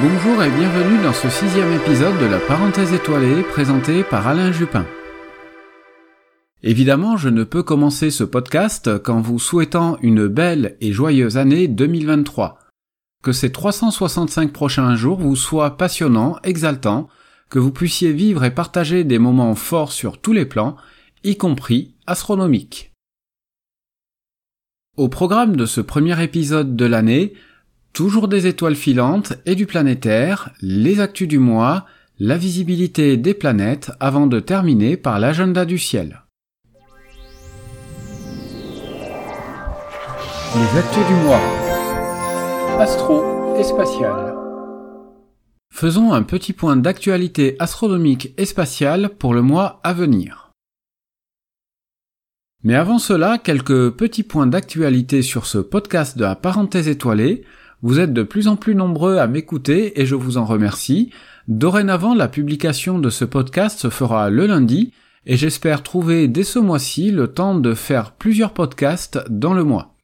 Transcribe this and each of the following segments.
Bonjour et bienvenue dans ce sixième épisode de la parenthèse étoilée présenté par Alain Jupin. Évidemment, je ne peux commencer ce podcast qu'en vous souhaitant une belle et joyeuse année 2023. Que ces 365 prochains jours vous soient passionnants, exaltants, que vous puissiez vivre et partager des moments forts sur tous les plans, y compris astronomiques. Au programme de ce premier épisode de l'année, toujours des étoiles filantes et du planétaire, les actus du mois, la visibilité des planètes avant de terminer par l'agenda du ciel. Les actus du mois. Astro et spatial. Faisons un petit point d'actualité astronomique et spatiale pour le mois à venir. Mais avant cela, quelques petits points d'actualité sur ce podcast de la parenthèse étoilée. Vous êtes de plus en plus nombreux à m'écouter et je vous en remercie. Dorénavant, la publication de ce podcast se fera le lundi et j'espère trouver dès ce mois-ci le temps de faire plusieurs podcasts dans le mois.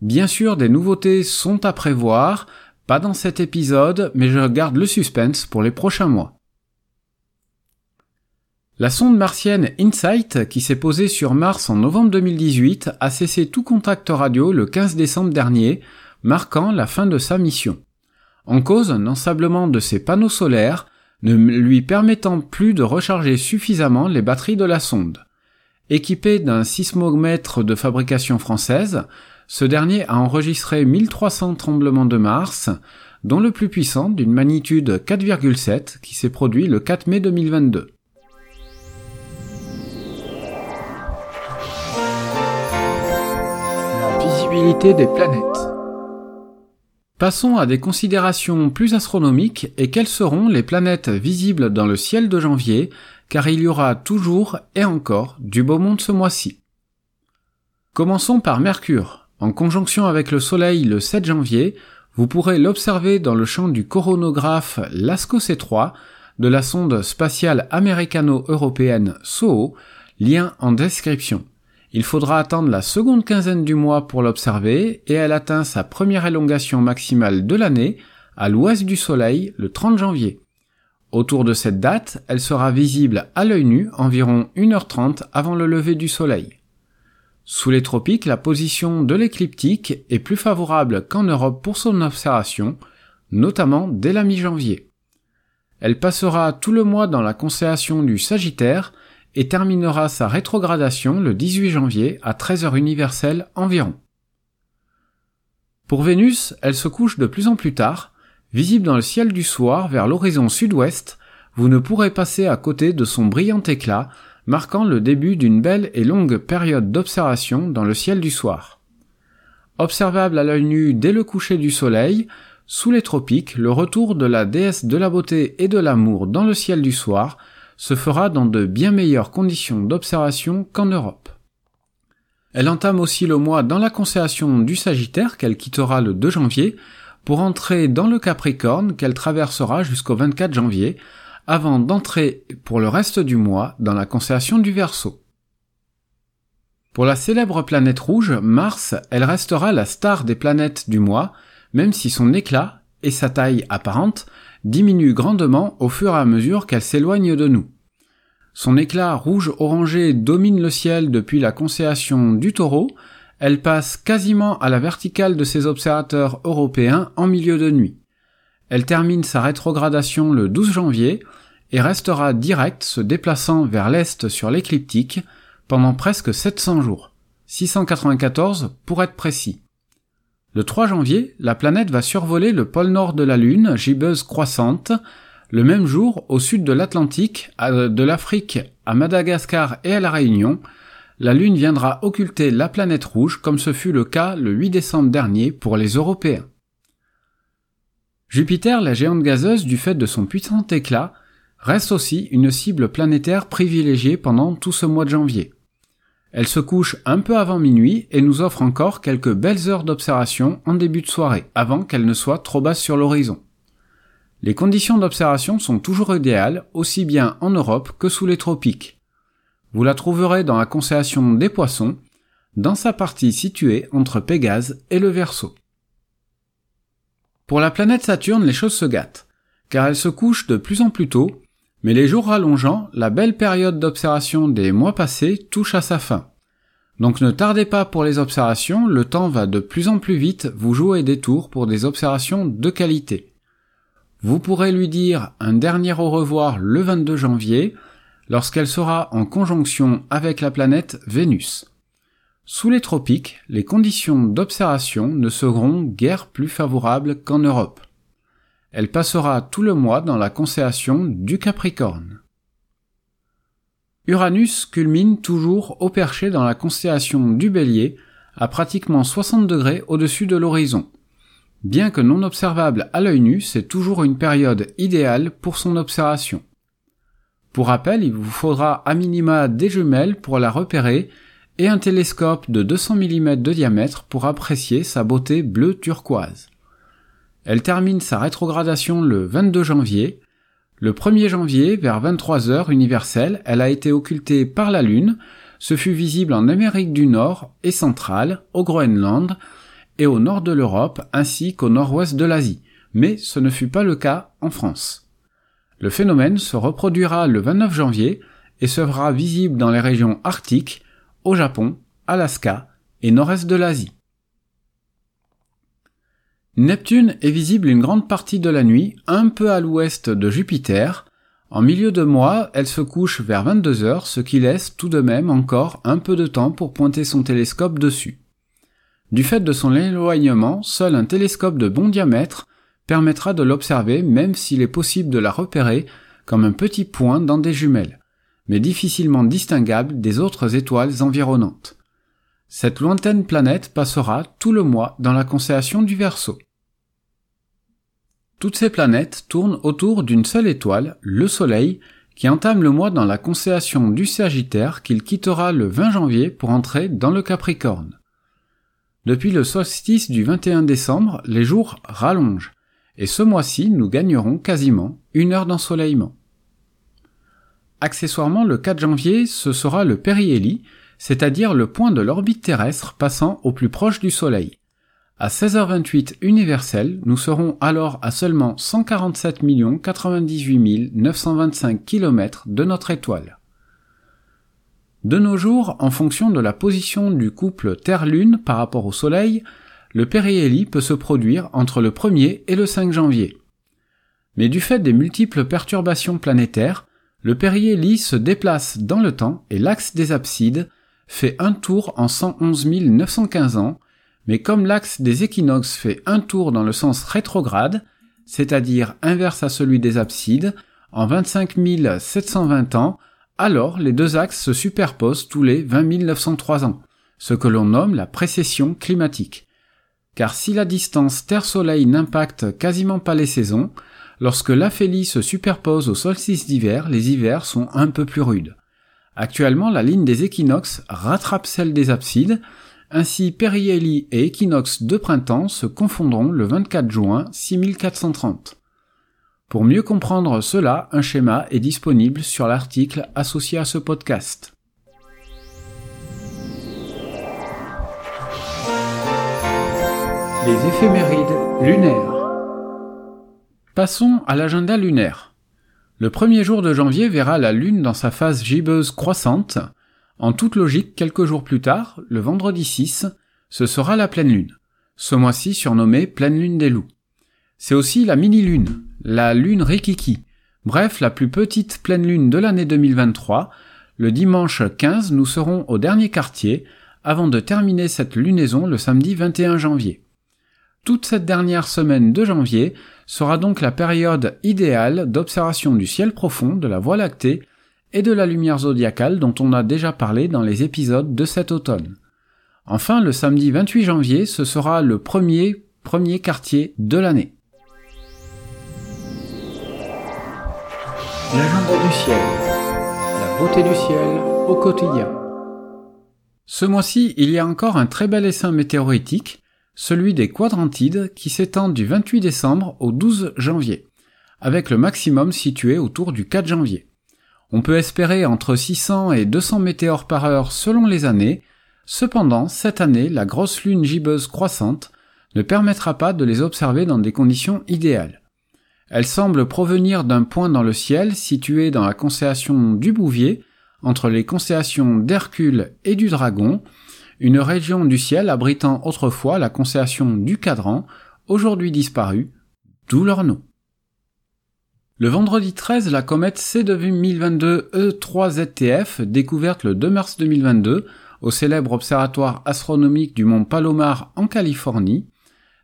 Bien sûr, des nouveautés sont à prévoir, pas dans cet épisode, mais je garde le suspense pour les prochains mois. La sonde martienne InSight, qui s'est posée sur Mars en novembre 2018, a cessé tout contact radio le 15 décembre dernier, marquant la fin de sa mission. En cause un ensablement de ses panneaux solaires, ne lui permettant plus de recharger suffisamment les batteries de la sonde. Équipée d'un sismomètre de fabrication française, ce dernier a enregistré 1300 tremblements de Mars, dont le plus puissant d'une magnitude 4,7 qui s'est produit le 4 mai 2022. La visibilité des planètes. Passons à des considérations plus astronomiques et quelles seront les planètes visibles dans le ciel de janvier, car il y aura toujours et encore du beau monde ce mois-ci. Commençons par Mercure. En conjonction avec le Soleil le 7 janvier, vous pourrez l'observer dans le champ du coronographe LASCO C3 de la sonde spatiale américano-européenne SOHO, lien en description. Il faudra attendre la seconde quinzaine du mois pour l'observer et elle atteint sa première élongation maximale de l'année à l'ouest du Soleil le 30 janvier. Autour de cette date, elle sera visible à l'œil nu environ 1h30 avant le lever du Soleil. Sous les tropiques, la position de l'écliptique est plus favorable qu'en Europe pour son observation, notamment dès la mi-janvier. Elle passera tout le mois dans la constellation du Sagittaire et terminera sa rétrogradation le 18 janvier à 13h universelle environ. Pour Vénus, elle se couche de plus en plus tard, visible dans le ciel du soir vers l'horizon sud-ouest, vous ne pourrez passer à côté de son brillant éclat marquant le début d'une belle et longue période d'observation dans le ciel du soir. Observable à l'œil nu dès le coucher du soleil, sous les tropiques, le retour de la déesse de la beauté et de l'amour dans le ciel du soir se fera dans de bien meilleures conditions d'observation qu'en Europe. Elle entame aussi le mois dans la constellation du Sagittaire qu'elle quittera le 2 janvier pour entrer dans le Capricorne qu'elle traversera jusqu'au 24 janvier avant d'entrer pour le reste du mois dans la constellation du Verseau. Pour la célèbre planète rouge, Mars, elle restera la star des planètes du mois, même si son éclat et sa taille apparente diminuent grandement au fur et à mesure qu'elle s'éloigne de nous. Son éclat rouge-orangé domine le ciel depuis la constellation du taureau, elle passe quasiment à la verticale de ses observateurs européens en milieu de nuit. Elle termine sa rétrogradation le 12 janvier et restera directe se déplaçant vers l'est sur l'écliptique pendant presque 700 jours, 694 pour être précis. Le 3 janvier, la planète va survoler le pôle nord de la Lune, gibbeuse croissante, le même jour au sud de l'Atlantique, de l'Afrique à Madagascar et à la Réunion, la Lune viendra occulter la planète rouge comme ce fut le cas le 8 décembre dernier pour les Européens. Jupiter, la géante gazeuse, du fait de son puissant éclat, reste aussi une cible planétaire privilégiée pendant tout ce mois de janvier. Elle se couche un peu avant minuit et nous offre encore quelques belles heures d'observation en début de soirée, avant qu'elle ne soit trop basse sur l'horizon. Les conditions d'observation sont toujours idéales, aussi bien en Europe que sous les tropiques. Vous la trouverez dans la constellation des poissons, dans sa partie située entre Pégase et le Verseau. Pour la planète Saturne, les choses se gâtent, car elle se couche de plus en plus tôt, mais les jours rallongeant, la belle période d'observation des mois passés touche à sa fin. Donc ne tardez pas pour les observations, le temps va de plus en plus vite vous jouer des tours pour des observations de qualité. Vous pourrez lui dire un dernier au revoir le 22 janvier, lorsqu'elle sera en conjonction avec la planète Vénus. Sous les tropiques, les conditions d'observation ne seront guère plus favorables qu'en Europe. Elle passera tout le mois dans la constellation du Capricorne. Uranus culmine toujours au perché dans la constellation du Bélier, à pratiquement 60 degrés au-dessus de l'horizon. Bien que non observable à l'œil nu, c'est toujours une période idéale pour son observation. Pour rappel, il vous faudra à minima des jumelles pour la repérer et un télescope de 200 mm de diamètre pour apprécier sa beauté bleue turquoise. Elle termine sa rétrogradation le 22 janvier. Le 1er janvier, vers 23 heures universelle, elle a été occultée par la Lune, ce fut visible en Amérique du Nord et centrale, au Groenland et au nord de l'Europe ainsi qu'au nord-ouest de l'Asie, mais ce ne fut pas le cas en France. Le phénomène se reproduira le 29 janvier et sera visible dans les régions arctiques, au Japon, Alaska et nord-est de l'Asie. Neptune est visible une grande partie de la nuit, un peu à l'ouest de Jupiter. En milieu de mois, elle se couche vers 22 heures, ce qui laisse tout de même encore un peu de temps pour pointer son télescope dessus. Du fait de son éloignement, seul un télescope de bon diamètre permettra de l'observer même s'il est possible de la repérer comme un petit point dans des jumelles mais difficilement distinguable des autres étoiles environnantes. Cette lointaine planète passera tout le mois dans la constellation du Verseau. Toutes ces planètes tournent autour d'une seule étoile, le Soleil, qui entame le mois dans la constellation du Sagittaire qu'il quittera le 20 janvier pour entrer dans le Capricorne. Depuis le solstice du 21 décembre, les jours rallongent, et ce mois-ci nous gagnerons quasiment une heure d'ensoleillement. Accessoirement, le 4 janvier, ce sera le périhélie, c'est-à-dire le point de l'orbite terrestre passant au plus proche du Soleil. À 16h28 universel, nous serons alors à seulement 147 98 925 km de notre étoile. De nos jours, en fonction de la position du couple Terre-Lune par rapport au Soleil, le périhélie peut se produire entre le 1er et le 5 janvier. Mais du fait des multiples perturbations planétaires, le périhélie se déplace dans le temps et l'axe des absides fait un tour en 111 915 ans, mais comme l'axe des équinoxes fait un tour dans le sens rétrograde, c'est-à-dire inverse à celui des absides, en 25 720 ans, alors les deux axes se superposent tous les 20 903 ans, ce que l'on nomme la précession climatique. Car si la distance Terre-Soleil n'impacte quasiment pas les saisons, Lorsque l'aphélie se superpose au solstice d'hiver, les hivers sont un peu plus rudes. Actuellement, la ligne des équinoxes rattrape celle des absides, ainsi périhélie et équinoxe de printemps se confondront le 24 juin 6430. Pour mieux comprendre cela, un schéma est disponible sur l'article associé à ce podcast. Les éphémérides lunaires. Passons à l'agenda lunaire. Le premier jour de janvier verra la Lune dans sa phase gibbeuse croissante. En toute logique, quelques jours plus tard, le vendredi 6, ce sera la pleine Lune. Ce mois-ci surnommée pleine Lune des loups. C'est aussi la mini-lune, la Lune Rikiki. Bref, la plus petite pleine Lune de l'année 2023. Le dimanche 15, nous serons au dernier quartier, avant de terminer cette lunaison le samedi 21 janvier. Toute cette dernière semaine de janvier sera donc la période idéale d'observation du ciel profond, de la Voie lactée et de la lumière zodiacale dont on a déjà parlé dans les épisodes de cet automne. Enfin, le samedi 28 janvier, ce sera le premier premier quartier de l'année. La beauté du ciel au quotidien. Ce mois-ci, il y a encore un très bel essaim météoritique celui des quadrantides qui s'étend du 28 décembre au 12 janvier, avec le maximum situé autour du 4 janvier. On peut espérer entre 600 et 200 météores par heure selon les années, cependant cette année la grosse lune gibbeuse croissante ne permettra pas de les observer dans des conditions idéales. Elles semblent provenir d'un point dans le ciel situé dans la constellation du Bouvier, entre les constellations d'Hercule et du Dragon, une région du ciel abritant autrefois la constellation du Cadran, aujourd'hui disparue, d'où leur nom. Le vendredi 13, la comète C2022 E3ZTF, découverte le 2 mars 2022 au célèbre observatoire astronomique du mont Palomar en Californie,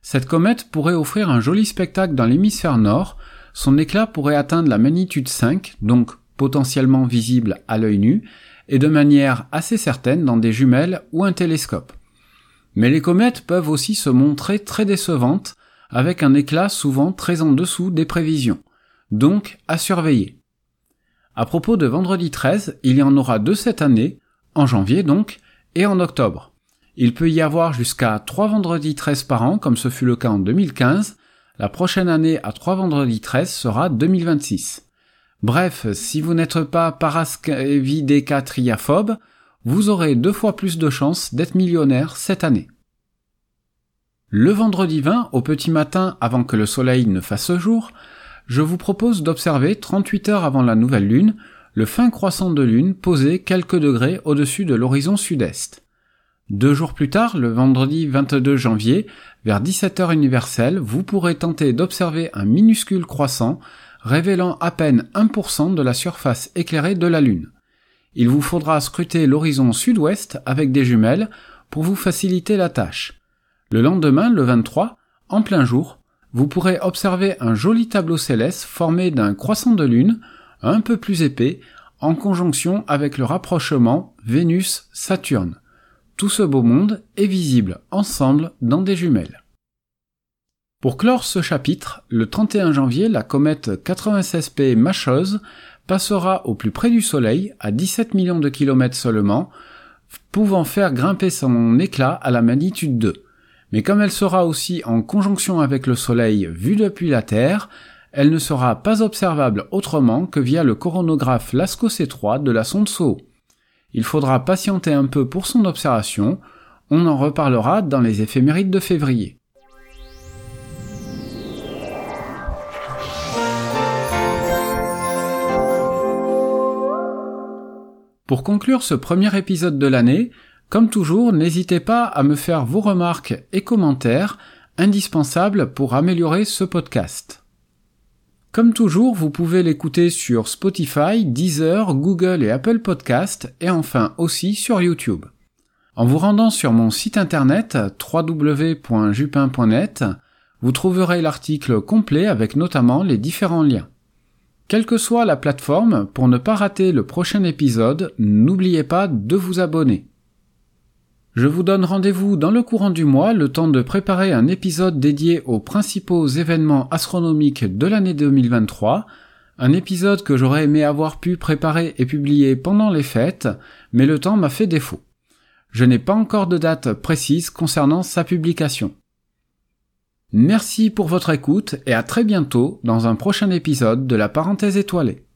cette comète pourrait offrir un joli spectacle dans l'hémisphère nord, son éclat pourrait atteindre la magnitude 5, donc potentiellement visible à l'œil nu, et de manière assez certaine dans des jumelles ou un télescope. Mais les comètes peuvent aussi se montrer très décevantes, avec un éclat souvent très en dessous des prévisions, donc à surveiller. À propos de vendredi 13, il y en aura deux cette année, en janvier donc, et en octobre. Il peut y avoir jusqu'à 3 vendredis 13 par an, comme ce fut le cas en 2015. La prochaine année à 3 vendredis 13 sera 2026. Bref, si vous n'êtes pas parascavidécatriaphobe, vous aurez deux fois plus de chances d'être millionnaire cette année. Le vendredi 20, au petit matin avant que le soleil ne fasse jour, je vous propose d'observer 38 heures avant la nouvelle lune le fin croissant de lune posé quelques degrés au-dessus de l'horizon sud-est. Deux jours plus tard, le vendredi 22 janvier, vers 17h universelle, vous pourrez tenter d'observer un minuscule croissant révélant à peine 1% de la surface éclairée de la Lune. Il vous faudra scruter l'horizon sud-ouest avec des jumelles pour vous faciliter la tâche. Le lendemain, le 23, en plein jour, vous pourrez observer un joli tableau céleste formé d'un croissant de Lune, un peu plus épais, en conjonction avec le rapprochement Vénus-Saturne. Tout ce beau monde est visible ensemble dans des jumelles. Pour clore ce chapitre, le 31 janvier, la comète 96P Machose passera au plus près du Soleil, à 17 millions de kilomètres seulement, pouvant faire grimper son éclat à la magnitude 2. Mais comme elle sera aussi en conjonction avec le Soleil vu depuis la Terre, elle ne sera pas observable autrement que via le coronographe LASCO C3 de la sonde SOHO. Il faudra patienter un peu pour son observation, on en reparlera dans les éphémérides de février. Pour conclure ce premier épisode de l'année, comme toujours, n'hésitez pas à me faire vos remarques et commentaires indispensables pour améliorer ce podcast. Comme toujours, vous pouvez l'écouter sur Spotify, Deezer, Google et Apple Podcast et enfin aussi sur YouTube. En vous rendant sur mon site internet www.jupin.net, vous trouverez l'article complet avec notamment les différents liens. Quelle que soit la plateforme, pour ne pas rater le prochain épisode, n'oubliez pas de vous abonner. Je vous donne rendez-vous dans le courant du mois, le temps de préparer un épisode dédié aux principaux événements astronomiques de l'année 2023, un épisode que j'aurais aimé avoir pu préparer et publier pendant les fêtes, mais le temps m'a fait défaut. Je n'ai pas encore de date précise concernant sa publication. Merci pour votre écoute et à très bientôt dans un prochain épisode de la parenthèse étoilée.